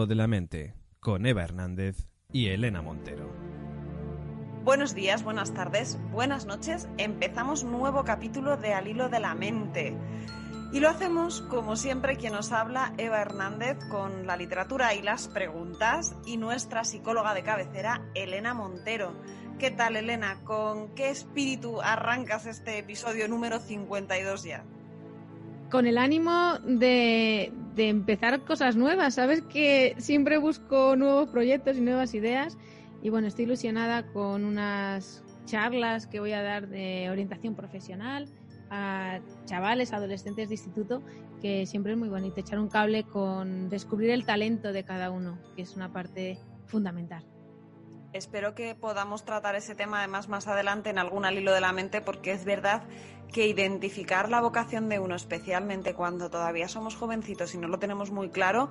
hilo de la mente, con Eva Hernández y Elena Montero. Buenos días, buenas tardes, buenas noches. Empezamos nuevo capítulo de Al hilo de la mente. Y lo hacemos, como siempre, quien nos habla, Eva Hernández, con la literatura y las preguntas, y nuestra psicóloga de cabecera, Elena Montero. ¿Qué tal, Elena? ¿Con qué espíritu arrancas este episodio número 52 ya? con el ánimo de, de, empezar cosas nuevas. Sabes que siempre busco nuevos proyectos y nuevas ideas. Y bueno, estoy ilusionada con unas charlas que voy a dar de orientación profesional a chavales, adolescentes de instituto, que siempre es muy bonito echar un cable con descubrir el talento de cada uno, que es una parte fundamental. Espero que podamos tratar ese tema además más adelante en algún al hilo de la mente porque es verdad que identificar la vocación de uno, especialmente cuando todavía somos jovencitos y no lo tenemos muy claro,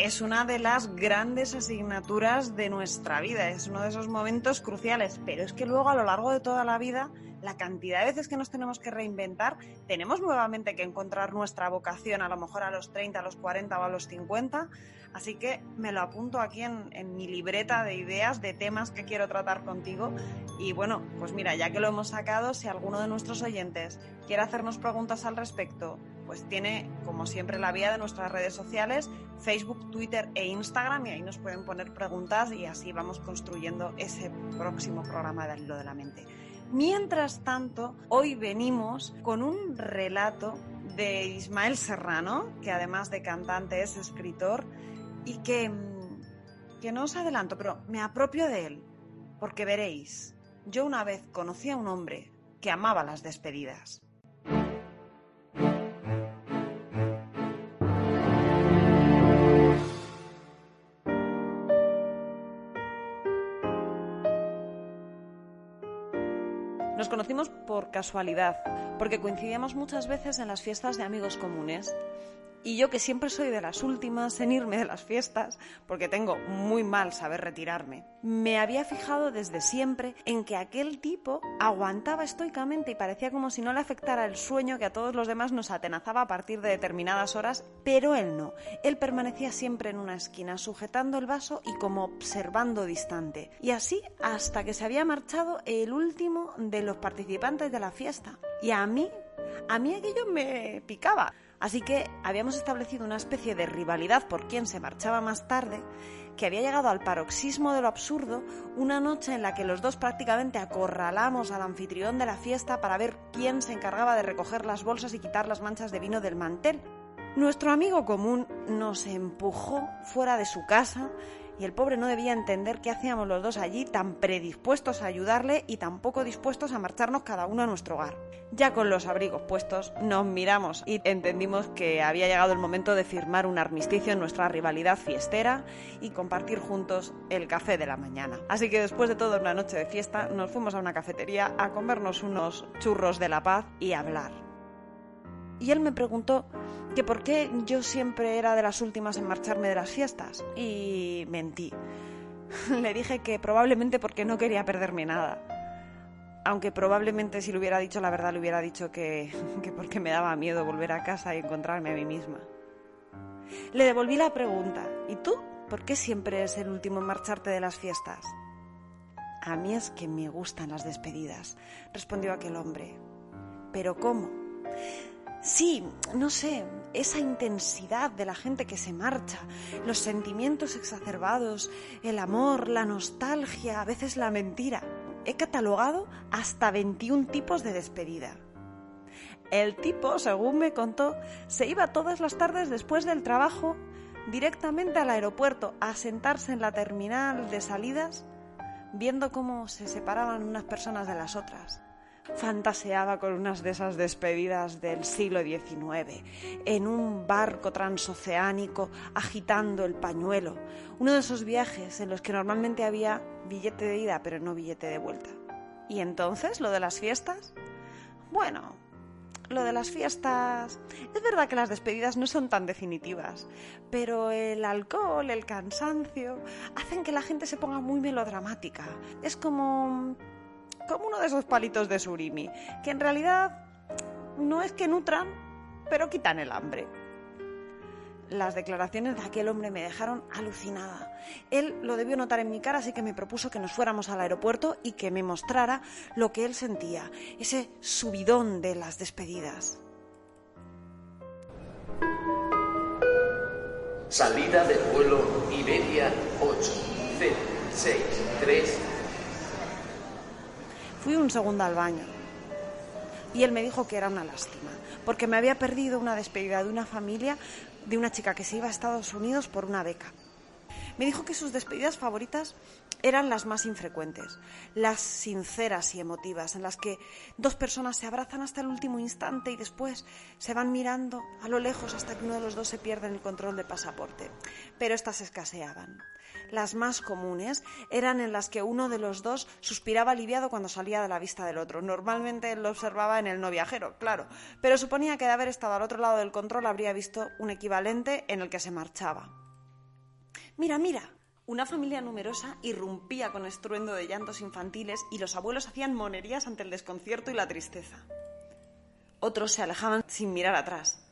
es una de las grandes asignaturas de nuestra vida, es uno de esos momentos cruciales, pero es que luego a lo largo de toda la vida, la cantidad de veces que nos tenemos que reinventar, tenemos nuevamente que encontrar nuestra vocación, a lo mejor a los 30, a los 40 o a los 50, así que me lo apunto aquí en, en mi libreta de ideas, de temas que quiero tratar contigo y bueno, pues mira, ya que lo hemos sacado, si alguno de nuestros oyentes quiere hacernos preguntas al respecto, pues tiene, como siempre, la vía de nuestras redes sociales, Facebook, Twitter e Instagram, y ahí nos pueden poner preguntas y así vamos construyendo ese próximo programa del hilo de la mente. Mientras tanto, hoy venimos con un relato de Ismael Serrano, que además de cantante es escritor, y que, que no os adelanto, pero me apropio de él, porque veréis, yo una vez conocí a un hombre que amaba las despedidas. Nos conocimos por casualidad, porque coincidíamos muchas veces en las fiestas de amigos comunes. Y yo que siempre soy de las últimas en irme de las fiestas, porque tengo muy mal saber retirarme, me había fijado desde siempre en que aquel tipo aguantaba estoicamente y parecía como si no le afectara el sueño que a todos los demás nos atenazaba a partir de determinadas horas, pero él no. Él permanecía siempre en una esquina, sujetando el vaso y como observando distante. Y así hasta que se había marchado el último de los participantes de la fiesta. Y a mí, a mí aquello me picaba. Así que habíamos establecido una especie de rivalidad por quién se marchaba más tarde, que había llegado al paroxismo de lo absurdo una noche en la que los dos prácticamente acorralamos al anfitrión de la fiesta para ver quién se encargaba de recoger las bolsas y quitar las manchas de vino del mantel. Nuestro amigo común nos empujó fuera de su casa y el pobre no debía entender qué hacíamos los dos allí tan predispuestos a ayudarle y tan poco dispuestos a marcharnos cada uno a nuestro hogar. Ya con los abrigos puestos nos miramos y entendimos que había llegado el momento de firmar un armisticio en nuestra rivalidad fiestera y compartir juntos el café de la mañana. Así que después de toda una noche de fiesta nos fuimos a una cafetería a comernos unos churros de la paz y hablar. Y él me preguntó que por qué yo siempre era de las últimas en marcharme de las fiestas. Y mentí. Le dije que probablemente porque no quería perderme nada. Aunque probablemente si le hubiera dicho la verdad le hubiera dicho que, que porque me daba miedo volver a casa y encontrarme a mí misma. Le devolví la pregunta. ¿Y tú? ¿Por qué siempre eres el último en marcharte de las fiestas? A mí es que me gustan las despedidas, respondió aquel hombre. ¿Pero cómo? Sí, no sé, esa intensidad de la gente que se marcha, los sentimientos exacerbados, el amor, la nostalgia, a veces la mentira. he catalogado hasta 21 tipos de despedida. El tipo, según me contó, se iba todas las tardes después del trabajo directamente al aeropuerto a sentarse en la terminal de salidas viendo cómo se separaban unas personas de las otras. Fantaseaba con unas de esas despedidas del siglo XIX, en un barco transoceánico agitando el pañuelo, uno de esos viajes en los que normalmente había billete de ida pero no billete de vuelta. ¿Y entonces lo de las fiestas? Bueno, lo de las fiestas... Es verdad que las despedidas no son tan definitivas, pero el alcohol, el cansancio, hacen que la gente se ponga muy melodramática. Es como... como uno de esos palitos de surimi, que en realidad no es que nutran, pero quitan el hambre las declaraciones de aquel hombre me dejaron alucinada. Él lo debió notar en mi cara, así que me propuso que nos fuéramos al aeropuerto y que me mostrara lo que él sentía, ese subidón de las despedidas. Salida del vuelo Iberia 8063. Fui un segundo al baño y él me dijo que era una lástima, porque me había perdido una despedida de una familia de una chica que se iba a Estados Unidos por una beca. Me dijo que sus despedidas favoritas eran las más infrecuentes, las sinceras y emotivas, en las que dos personas se abrazan hasta el último instante y después se van mirando a lo lejos hasta que uno de los dos se pierde el control del pasaporte. Pero estas escaseaban. Las más comunes eran en las que uno de los dos suspiraba aliviado cuando salía de la vista del otro. Normalmente lo observaba en el no viajero, claro, pero suponía que de haber estado al otro lado del control habría visto un equivalente en el que se marchaba. Mira, mira, una familia numerosa irrumpía con estruendo de llantos infantiles y los abuelos hacían monerías ante el desconcierto y la tristeza. Otros se alejaban sin mirar atrás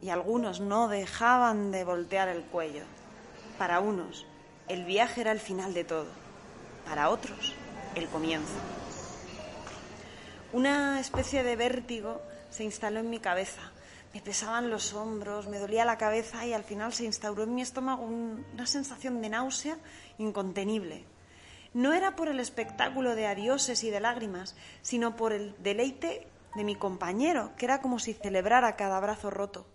y algunos no dejaban de voltear el cuello. Para unos, el viaje era el final de todo. Para otros, el comienzo. Una especie de vértigo se instaló en mi cabeza me pesaban los hombros, me dolía la cabeza y al final se instauró en mi estómago una sensación de náusea incontenible. No era por el espectáculo de adioses y de lágrimas, sino por el deleite de mi compañero, que era como si celebrara cada abrazo roto.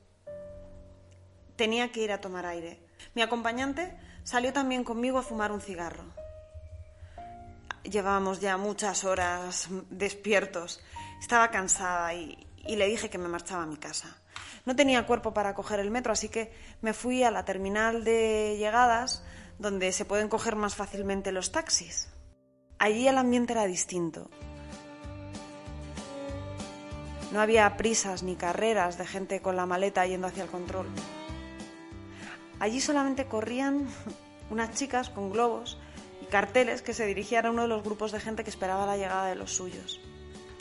Tenía que ir a tomar aire. Mi acompañante salió también conmigo a fumar un cigarro. Llevábamos ya muchas horas despiertos. Estaba cansada y, le dije que me marchaba a mi casa. No tenía cuerpo para coger el metro, así que me fui a la terminal de llegadas, donde se pueden coger más fácilmente los taxis. Allí el ambiente era distinto. No había prisas ni carreras de gente con la maleta yendo hacia el control. Allí solamente corrían unas chicas con globos y carteles que se dirigían a uno de los grupos de gente que esperaba la llegada de los suyos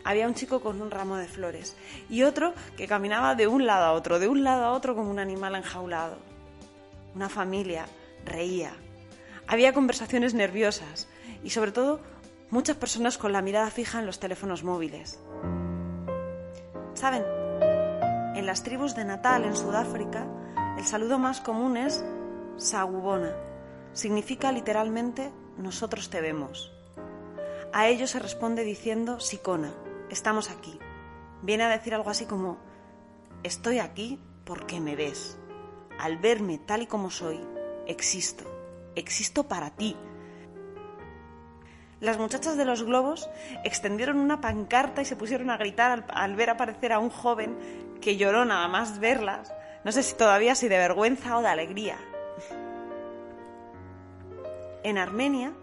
había un chico con un ramo de flores y otro que caminaba de un lado a otro, de un lado a otro como un animal enjaulado. Una familia reía. Había conversaciones nerviosas y sobre todo muchas personas con la mirada fija en los teléfonos móviles. ¿Saben? En las tribus de Natal en Sudáfrica, el saludo más común es Sagubona. Significa literalmente nosotros te vemos. A ello se responde diciendo Sicona, estamos aquí. Viene a decir algo así como, estoy aquí porque me ves. Al verme tal y como soy, existo. Existo para ti. Las muchachas de los globos extendieron una pancarta y se pusieron a gritar al, ver aparecer a un joven que lloró nada más verlas. No sé si todavía si de vergüenza o de alegría. En Armenia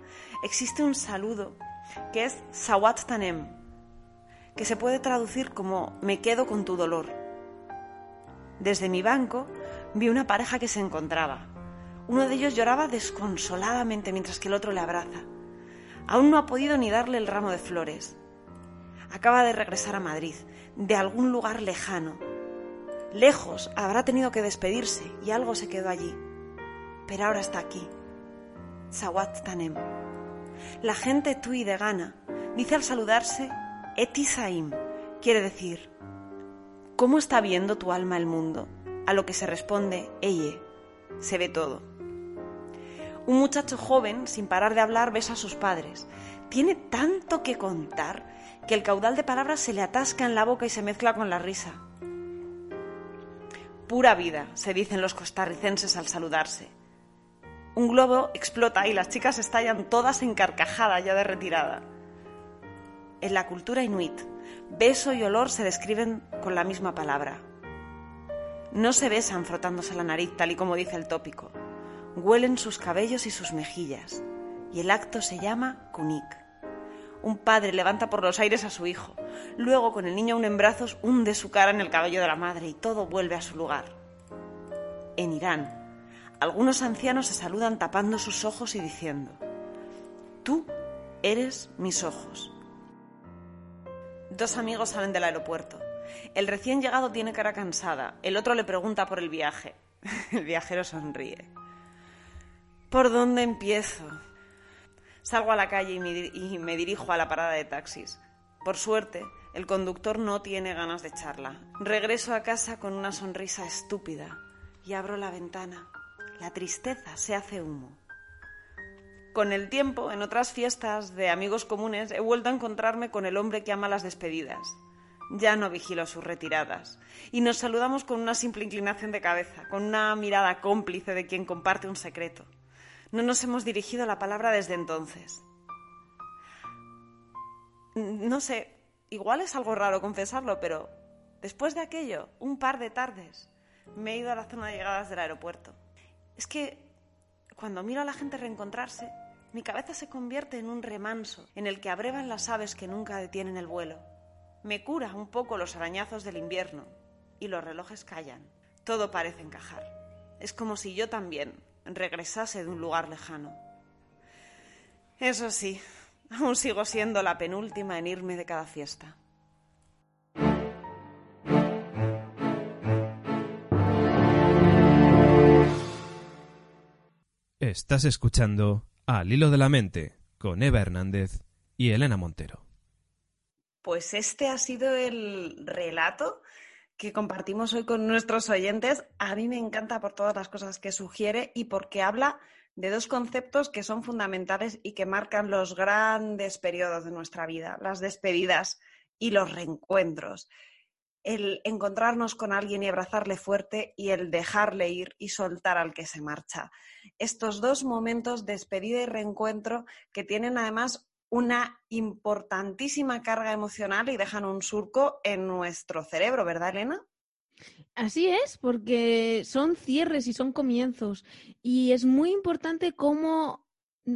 existe un saludo que es Sawat Tanem, que se puede traducir como me quedo con tu dolor. Desde mi banco vi una pareja que se encontraba. Uno de ellos lloraba desconsoladamente mientras que el otro le abraza. Aún no ha podido ni darle el ramo de flores. Acaba de regresar a Madrid, de algún lugar lejano. Lejos habrá tenido que despedirse y algo se quedó allí. Pero ahora está aquí. Sawat Tanem. La gente tui de Ghana dice al saludarse Etisaim quiere decir, ¿cómo está viendo tu alma el mundo? A lo que se responde, Eye, se ve todo. Un muchacho joven, sin parar de hablar, besa a sus padres. Tiene tanto que contar que el caudal de palabras se le atasca en la boca y se mezcla con la risa. Pura vida, se dicen los costarricenses al saludarse. Un globo explota y las chicas estallan todas en carcajada ya de retirada. En la cultura inuit, beso y olor se describen con la misma palabra. No se besan frotándose la nariz tal y como dice el tópico. Huelen sus cabellos y sus mejillas. Y el acto se llama kunik. Un padre levanta por los aires a su hijo. Luego, con el niño aún en brazos, hunde su cara en el cabello de la madre y todo vuelve a su lugar. En Irán, algunos ancianos se saludan tapando sus ojos y diciendo, Tú eres mis ojos. Dos amigos salen del aeropuerto. El recién llegado tiene cara cansada. El otro le pregunta por el viaje. El viajero sonríe. ¿Por dónde empiezo? Salgo a la calle y me, dirijo a la parada de taxis. Por suerte, el conductor no tiene ganas de charla. Regreso a casa con una sonrisa estúpida y abro la ventana. La tristeza se hace humo. Con el tiempo, en otras fiestas de amigos comunes, he vuelto a encontrarme con el hombre que ama las despedidas. Ya no vigilo sus retiradas. Y nos saludamos con una simple inclinación de cabeza, con una mirada cómplice de quien comparte un secreto. No nos hemos dirigido la palabra desde entonces. No sé, igual es algo raro confesarlo, pero después de aquello, un par de tardes, me he ido a la zona de llegadas del aeropuerto. Es que cuando miro a la gente reencontrarse, mi cabeza se convierte en un remanso en el que abrevan las aves que nunca detienen el vuelo. Me cura un poco los arañazos del invierno y los relojes callan. Todo parece encajar. Es como si yo también regresase de un lugar lejano. Eso sí, aún sigo siendo la penúltima en irme de cada fiesta. Estás escuchando Al Hilo de la Mente con Eva Hernández y Elena Montero. Pues este ha sido el relato que compartimos hoy con nuestros oyentes. A mí me encanta por todas las cosas que sugiere y porque habla de dos conceptos que son fundamentales y que marcan los grandes periodos de nuestra vida, las despedidas y los reencuentros. El encontrarnos con alguien y abrazarle fuerte y el dejarle ir y soltar al que se marcha. Estos dos momentos, despedida y reencuentro, que tienen además una importantísima carga emocional y dejan un surco en nuestro cerebro, ¿verdad, Elena? Así es, porque son cierres y son comienzos. Y es muy importante cómo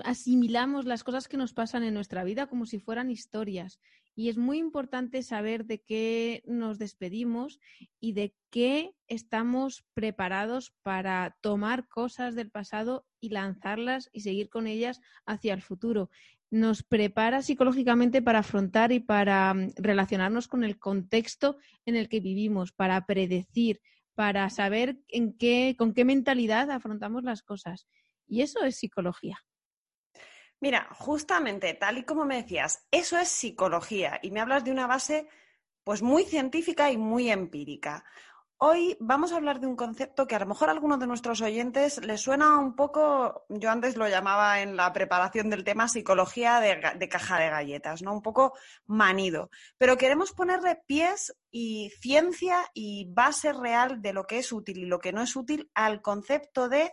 asimilamos las cosas que nos pasan en nuestra vida como si fueran historias. Y es muy importante saber de qué nos despedimos y de qué estamos preparados para tomar cosas del pasado y lanzarlas y seguir con ellas hacia el futuro nos prepara psicológicamente para afrontar y para mm, relacionarnos con el contexto en el que vivimos, para predecir, para saber en qué, con qué mentalidad afrontamos las cosas. Y eso es psicología. Mira, justamente, tal y como me decías, eso es psicología y me hablas de una base pues muy científica y muy empírica. Hoy vamos a hablar de un concepto que a lo mejor a algunos de nuestros oyentes les suena un poco, yo antes lo llamaba en la preparación del tema psicología de, caja de galletas, ¿no? Un poco manido. Pero queremos ponerle pies y ciencia y base real de lo que es útil y lo que no es útil al concepto de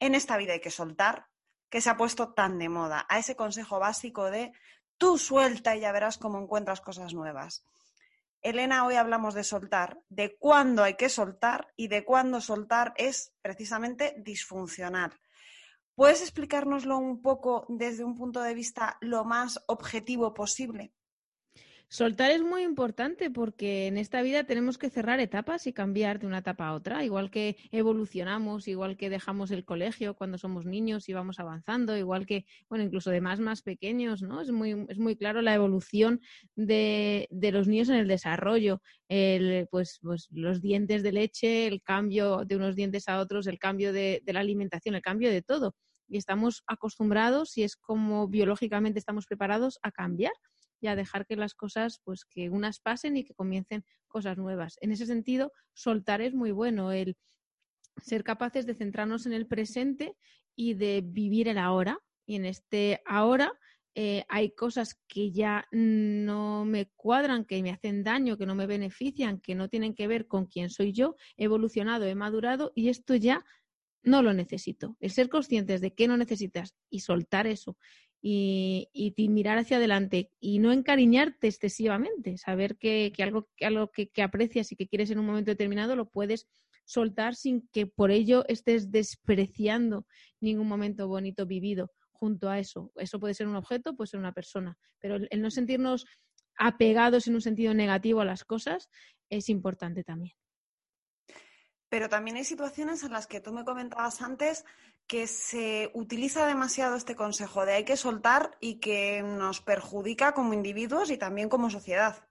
en esta vida hay que soltar, que se ha puesto tan de moda, a ese consejo básico de tú suelta y ya verás cómo encuentras cosas nuevas. Elena, hoy hablamos de soltar, de cuándo hay que soltar y de cuándo soltar es precisamente disfuncional. ¿Puedes explicárnoslo un poco desde un punto de vista lo más objetivo posible? Soltar es muy importante porque en esta vida tenemos que cerrar etapas y cambiar de una etapa a otra, igual que evolucionamos, igual que dejamos el colegio cuando somos niños y vamos avanzando, igual que, bueno, incluso de más más pequeños, ¿no? Es muy, es muy claro la evolución de, de los niños en el desarrollo, el, pues, pues los dientes de leche, el cambio de unos dientes a otros, el cambio de, de la alimentación, el cambio de todo. Y estamos acostumbrados y es como biológicamente estamos preparados a cambiar y a dejar que las cosas, pues que unas pasen y que comiencen cosas nuevas. En ese sentido, soltar es muy bueno, el ser capaces de centrarnos en el presente y de vivir el ahora. Y en este ahora eh, hay cosas que ya no me cuadran, que me hacen daño, que no me benefician, que no tienen que ver con quién soy yo, he evolucionado, he madurado y esto ya no lo necesito. El ser conscientes de que no necesitas y soltar eso y, mirar hacia adelante y no encariñarte excesivamente, saber que, algo, que, que, aprecias y que quieres en un momento determinado lo puedes soltar sin que por ello estés despreciando ningún momento bonito vivido junto a eso. Eso puede ser un objeto, puede ser una persona, pero el no sentirnos apegados en un sentido negativo a las cosas es importante también. Pero también hay situaciones en las que tú me comentabas antes que se utiliza demasiado este consejo de hay que soltar y que nos perjudica como individuos y también como sociedad.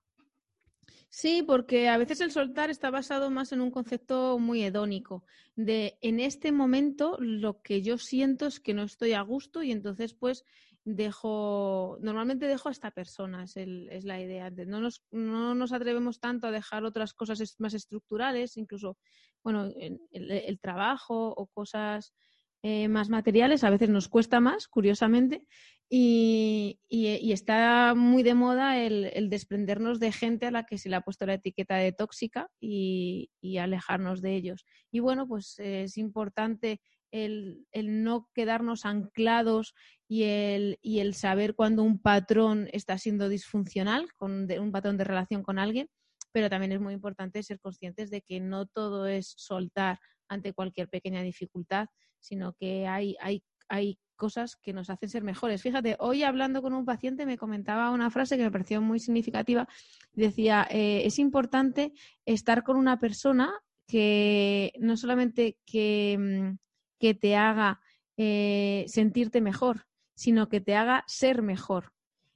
Sí, porque a veces el soltar está basado más en un concepto muy hedónico, de en este momento lo que yo siento es que no estoy a gusto y entonces pues dejo, normalmente dejo a esta persona, es, es la idea. No nos, no nos atrevemos tanto a dejar otras cosas más estructurales, incluso, bueno, el, el trabajo o cosas eh, más materiales, a veces nos cuesta más, curiosamente, y, está muy de moda el, desprendernos de gente a la que se le ha puesto la etiqueta de tóxica y, alejarnos de ellos. Y bueno, pues es importante el, no quedarnos anclados y el, y el saber cuando un patrón está siendo disfuncional, con un patrón de relación con alguien, pero también es muy importante ser conscientes de que no todo es soltar ante cualquier pequeña dificultad, sino que hay, hay, hay cosas que nos hacen ser mejores. Fíjate, hoy hablando con un paciente me comentaba una frase que me pareció muy significativa. Decía, eh, es importante estar con una persona que no solamente que, mm, que te haga eh, sentirte mejor, sino que te haga ser mejor.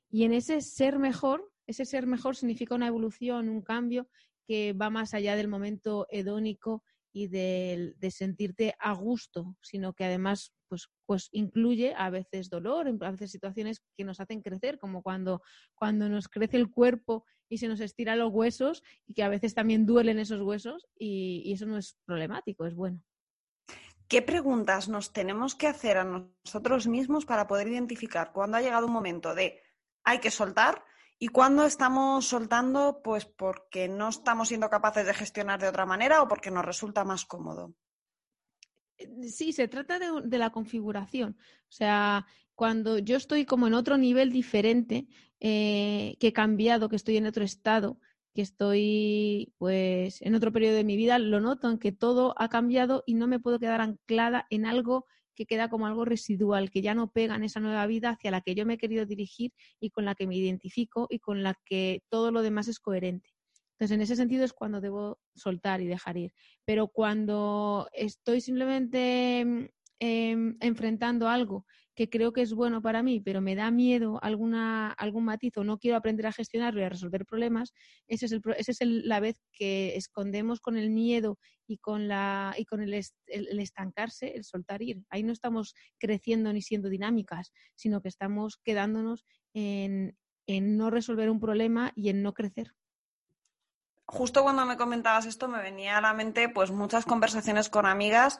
Y en ese ser mejor, ese ser mejor significa una evolución, un cambio que va más allá del momento hedónico y de, sentirte a gusto, sino que además pues, pues incluye a veces dolor, a veces situaciones que nos hacen crecer, como cuando, cuando nos crece el cuerpo y se nos estira los huesos y que a veces también duelen esos huesos y, y eso no es problemático, es bueno. ¿Qué preguntas nos tenemos que hacer a nosotros mismos para poder identificar cuando ha llegado un momento de hay que soltar ¿Y cuándo estamos soltando? Pues porque no estamos siendo capaces de gestionar de otra manera o porque nos resulta más cómodo. Sí, se trata de, la configuración. O sea, cuando yo estoy como en otro nivel diferente, eh, que he cambiado, que estoy en otro estado, que estoy pues en otro periodo de mi vida, lo noto en que todo ha cambiado y no me puedo quedar anclada en algo que queda como algo residual, que ya no pega en esa nueva vida hacia la que yo me he querido dirigir y con la que me identifico y con la que todo lo demás es coherente. Entonces, en ese sentido es cuando debo soltar y dejar ir. Pero cuando estoy simplemente mm, em, enfrentando algo que creo que es bueno para mí, pero me da miedo alguna, algún matiz o no quiero aprender a gestionarlo y a resolver problemas, esa es, el, ese es la vez que escondemos con el miedo y con, la, y con el, el, estancarse, el soltar ir. Ahí no estamos creciendo ni siendo dinámicas, sino que estamos quedándonos en, en no resolver un problema y en no crecer justo cuando me comentabas esto me venía a la mente pues muchas conversaciones con amigas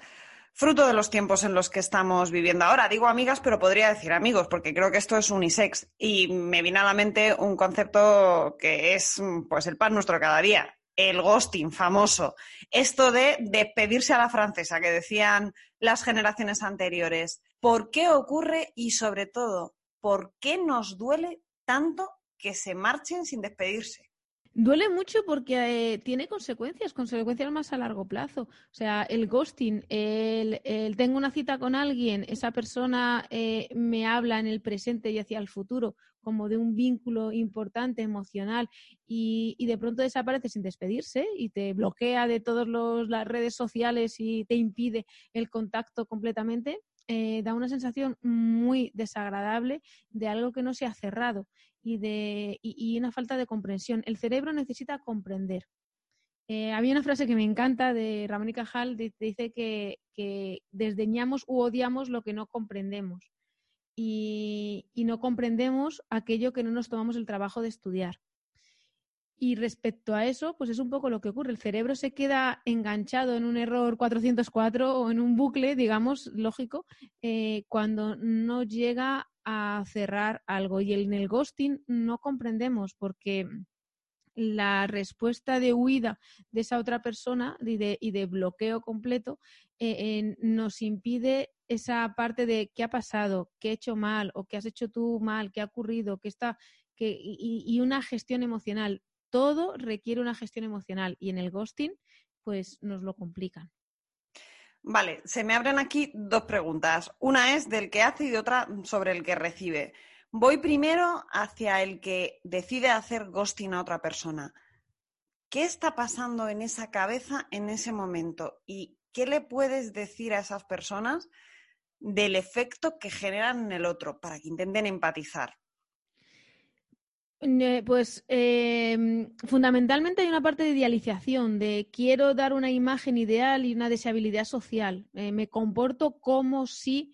fruto de los tiempos en los que estamos viviendo ahora. Digo amigas, pero podría decir amigos, porque creo que esto es unisex. Y me viene a la mente un concepto que es pues el pan nuestro cada día, el ghosting famoso. Esto de despedirse a la francesa que decían las generaciones anteriores. ¿Por qué ocurre y sobre todo, por qué nos duele tanto que se marchen sin despedirse? Duele mucho porque eh, tiene consecuencias, consecuencias más a largo plazo. O sea, el ghosting, el, tengo una cita con alguien, esa persona eh, me habla en el presente y hacia el futuro como de un vínculo importante, emocional, y, de pronto desaparece sin despedirse y te bloquea de todas las redes sociales y te impide el contacto completamente. Eh, da una sensación muy desagradable de algo que no se ha cerrado y, de, y, una falta de comprensión. El cerebro necesita comprender. Eh, había una frase que me encanta de Ramón y Cajal, dice que, desdeñamos u odiamos lo que no comprendemos y, no comprendemos aquello que no nos tomamos el trabajo de estudiar. Y respecto a eso, pues es un poco lo que ocurre. El cerebro se queda enganchado en un error 404 o en un bucle, digamos, lógico, eh, cuando no llega a cerrar algo. Y en el ghosting no comprendemos porque la respuesta de huida de esa otra persona y de, bloqueo completo eh, nos impide esa parte de qué ha pasado, qué he hecho mal o qué has hecho tú mal, qué ha ocurrido, qué está, y, una gestión emocional. Todo requiere una gestión emocional y en el ghosting pues nos lo complican. Vale, se me abren aquí dos preguntas. Una es del que hace y otra sobre el que recibe. Voy primero hacia el que decide hacer ghosting a otra persona. ¿Qué está pasando en esa cabeza en ese momento? ¿Y qué le puedes decir a esas personas del efecto que generan en el otro para que intenten empatizar? Pues em, fundamentalmente hay una parte de idealización, de quiero dar una imagen ideal y una deseabilidad social. Eh, me comporto como si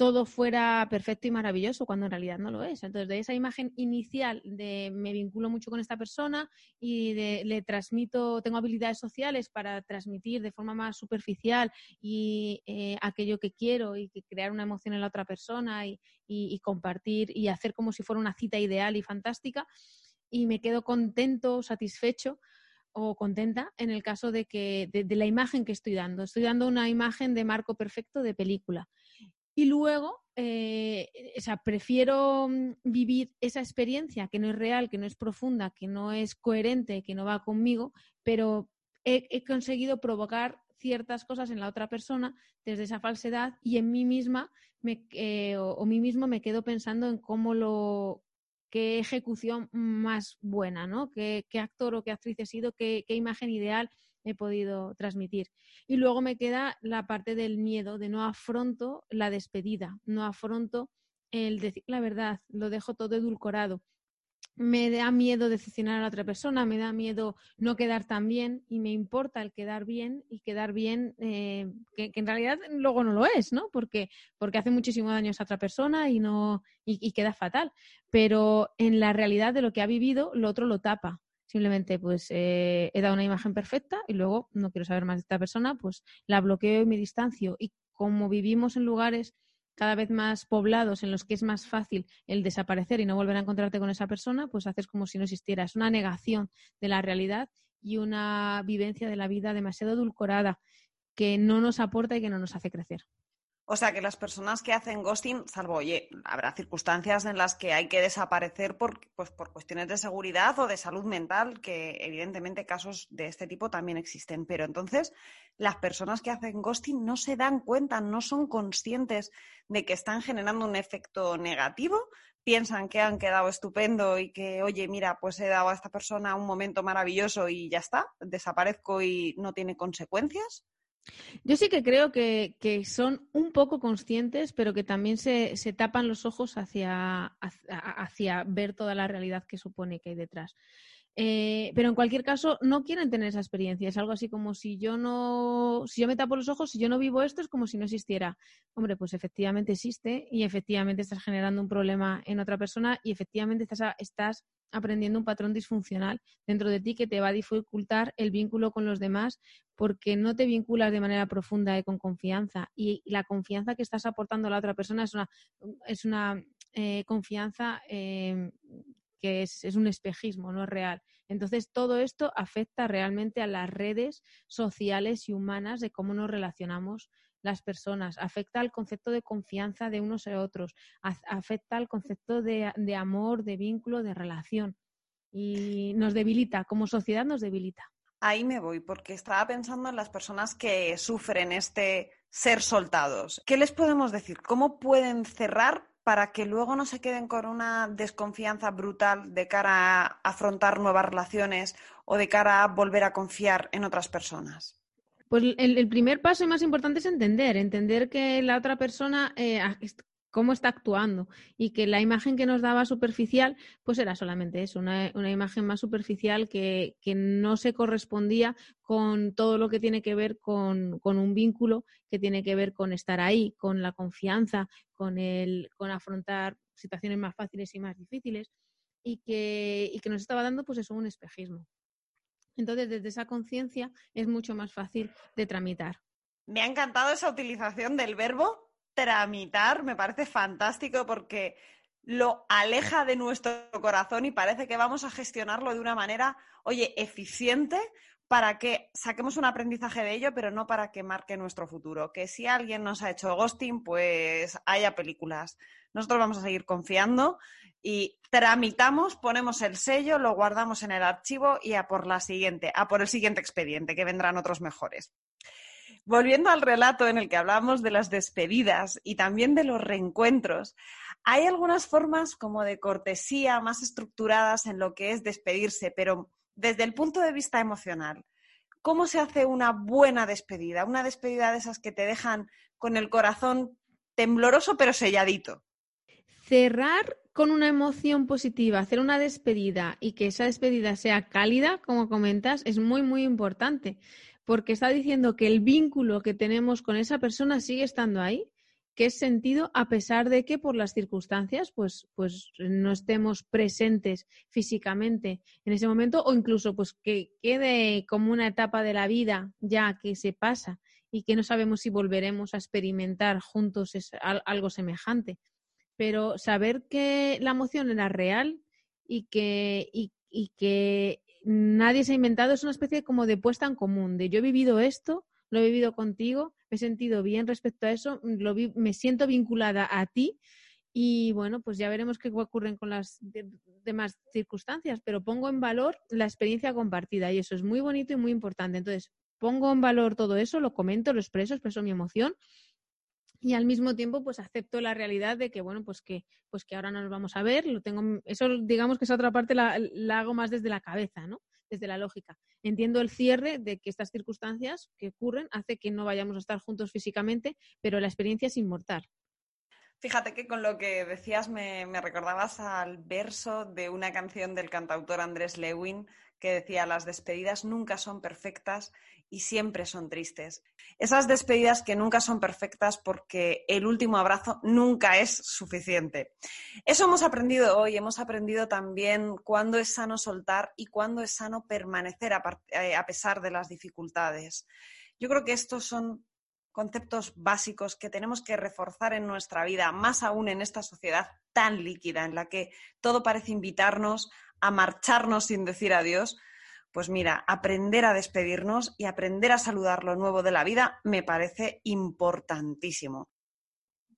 todo fuera perfecto y maravilloso cuando en realidad no lo es. Entonces, de esa imagen inicial de me vinculo mucho con esta persona y le transmito, tengo habilidades sociales para transmitir de forma más superficial y eh, aquello que quiero y crear una emoción en la otra persona y, compartir y hacer como si fuera una cita ideal y fantástica y me quedo contento, satisfecho o contenta en el caso de que de, la imagen que estoy dando. Estoy dando una imagen de marco perfecto de película. Y luego, eh, o sea, prefiero mm, vivir esa experiencia que no es real, que no es profunda, que no es coherente, que no va conmigo, pero he, conseguido provocar ciertas cosas en la otra persona desde esa falsedad y en mí misma eh, o, mí mismo me quedo pensando en cómo lo qué ejecución más buena, ¿no? Qué, qué actor o qué actriz he sido, qué, qué imagen ideal he podido transmitir. Y luego me queda la parte del miedo, de no afronto la despedida, no afronto el decir la verdad, lo dejo todo edulcorado. Me da miedo decepcionar a la otra persona, me da miedo no quedar tan bien y me importa el quedar bien y quedar bien, eh, que, en realidad luego no lo es, ¿no? Porque, porque hace muchísimo daño a otra persona y, no, y queda fatal. Pero en la realidad de lo que ha vivido, lo otro lo tapa simplemente pues eh, he dado una imagen perfecta y luego no quiero saber más de esta persona, pues la bloqueo y me distancio. Y como vivimos en lugares cada vez más poblados en los que es más fácil el desaparecer y no volver a encontrarte con esa persona, pues haces como si no existiera. Es una negación de la realidad y una vivencia de la vida demasiado edulcorada que no nos aporta y que no nos hace crecer. O sea que las personas que hacen ghosting, salvo, oye, habrá circunstancias en las que hay que desaparecer por, pues, por cuestiones de seguridad o de salud mental, que evidentemente casos de este tipo también existen. Pero entonces, las personas que hacen ghosting no se dan cuenta, no son conscientes de que están generando un efecto negativo, piensan que han quedado estupendo y que, oye, mira, pues he dado a esta persona un momento maravilloso y ya está, desaparezco y no tiene consecuencias. Yo sí que creo que, son un poco conscientes, pero que también se, tapan los ojos hacia, hacia, ver toda la realidad que supone que hay detrás. Eh, pero en cualquier caso, no quieren tener esa experiencia. Es algo así como si yo no, si yo me tapo los ojos, si yo no vivo esto, es como si no existiera. Hombre, pues efectivamente existe y efectivamente estás generando un problema en otra persona y efectivamente estás, estás aprendiendo un patrón disfuncional dentro de ti que te va a dificultar el vínculo con los demás porque no te vinculas de manera profunda y con confianza. Y la confianza que estás aportando a la otra persona es una, es una eh, confianza eh, que es, un espejismo, no es real. Entonces, todo esto afecta realmente a las redes sociales y humanas de cómo nos relacionamos las personas, afecta al concepto de confianza de unos a otros, afecta al concepto de, de amor, de vínculo, de relación y nos debilita, como sociedad nos debilita. Ahí me voy, porque estaba pensando en las personas que sufren este ser soltados. ¿Qué les podemos decir? ¿Cómo pueden cerrar para que luego no se queden con una desconfianza brutal de cara a afrontar nuevas relaciones o de cara a volver a confiar en otras personas? Pues el, primer paso y más importante es entender, entender que la otra persona, eh, cómo está actuando y que la imagen que nos daba superficial, pues era solamente eso, una, imagen más superficial que, no se correspondía con todo lo que tiene que ver con, un vínculo, que tiene que ver con estar ahí, con la confianza, con, el, con afrontar situaciones más fáciles y más difíciles. y que, y que nos estaba dando pues eso, un espejismo. Entonces, desde esa conciencia es mucho más fácil de tramitar. Me ha encantado esa utilización del verbo tramitar, me parece fantástico porque lo aleja de nuestro corazón y parece que vamos a gestionarlo de una manera, oye, eficiente para que saquemos un aprendizaje de ello, pero no para que marque nuestro futuro. Que si alguien nos ha hecho ghosting, pues haya películas. Nosotros vamos a seguir confiando y tramitamos, ponemos el sello, lo guardamos en el archivo y a por la siguiente, a por el siguiente expediente, que vendrán otros mejores. Volviendo al relato en el que hablamos de las despedidas y también de los reencuentros, hay algunas formas como de cortesía más estructuradas en lo que es despedirse, pero desde el punto de vista emocional, ¿cómo se hace una buena despedida? Una despedida de esas que te dejan con el corazón tembloroso pero selladito. Cerrar con una emoción positiva, hacer una despedida y que esa despedida sea cálida, como comentas, es muy, muy importante, porque está diciendo que el vínculo que tenemos con esa persona sigue estando ahí que es sentido a pesar de que por las circunstancias pues, pues no estemos presentes físicamente en ese momento o incluso pues que quede como una etapa de la vida ya que se pasa y que no sabemos si volveremos a experimentar juntos algo semejante. Pero saber que la emoción era real y que, y, y que nadie se ha inventado es una especie como de puesta en común, de yo he vivido esto, lo he vivido contigo he sentido bien respecto a eso, lo me siento vinculada a ti y bueno, pues ya veremos qué ocurren con las demás circunstancias, pero pongo en valor la experiencia compartida y eso es muy bonito y muy importante. Entonces, pongo en valor todo eso, lo comento, lo expreso, expreso mi emoción y al mismo tiempo pues acepto la realidad de que bueno pues que pues que ahora no nos vamos a ver lo tengo eso digamos que esa otra parte la, la hago más desde la cabeza no desde la lógica. Entiendo el cierre de que estas circunstancias que ocurren hace que no vayamos a estar juntos físicamente, pero la experiencia es inmortal. Fíjate que con lo que decías me, recordabas al verso de una canción del cantautor Andrés Lewin que decía las despedidas nunca son perfectas y siempre son tristes. Esas despedidas que nunca son perfectas porque el último abrazo nunca es suficiente. Eso hemos aprendido hoy, hemos aprendido también cuándo es sano soltar y cuándo es sano permanecer a, eh, a pesar de las dificultades. Yo creo que estos son conceptos básicos que tenemos que reforzar en nuestra vida, más aún en esta sociedad tan líquida en la que todo parece invitarnos a marcharnos sin decir adiós, pues mira, aprender a despedirnos y aprender a saludar lo nuevo de la vida me parece importantísimo.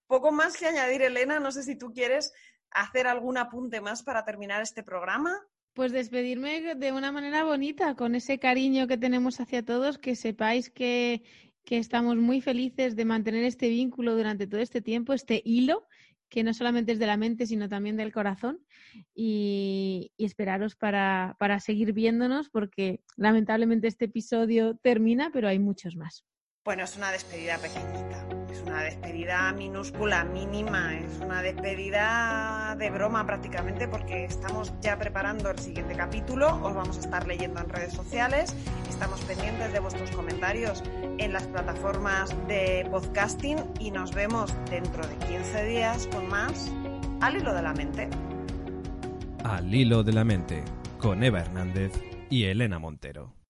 Poco más que añadir, Elena, no sé si tú quieres hacer algún apunte más para terminar este programa. Pues despedirme de una manera bonita, con ese cariño que tenemos hacia todos, que sepáis que, que estamos muy felices de mantener este vínculo durante todo este tiempo, este hilo que no solamente es de la mente, sino también del corazón. Y, esperaros para, para seguir viéndonos, porque lamentablemente este episodio termina, pero hay muchos más. Bueno, es una despedida pequeñita, es una despedida minúscula, mínima, es una despedida de broma prácticamente porque estamos ya preparando el siguiente capítulo, os vamos a estar leyendo en redes sociales, estamos pendientes de vuestros comentarios en las plataformas de podcasting y nos vemos dentro de 15 días con más Al hilo de la mente. Al hilo de la mente, con Eva Hernández y Elena Montero.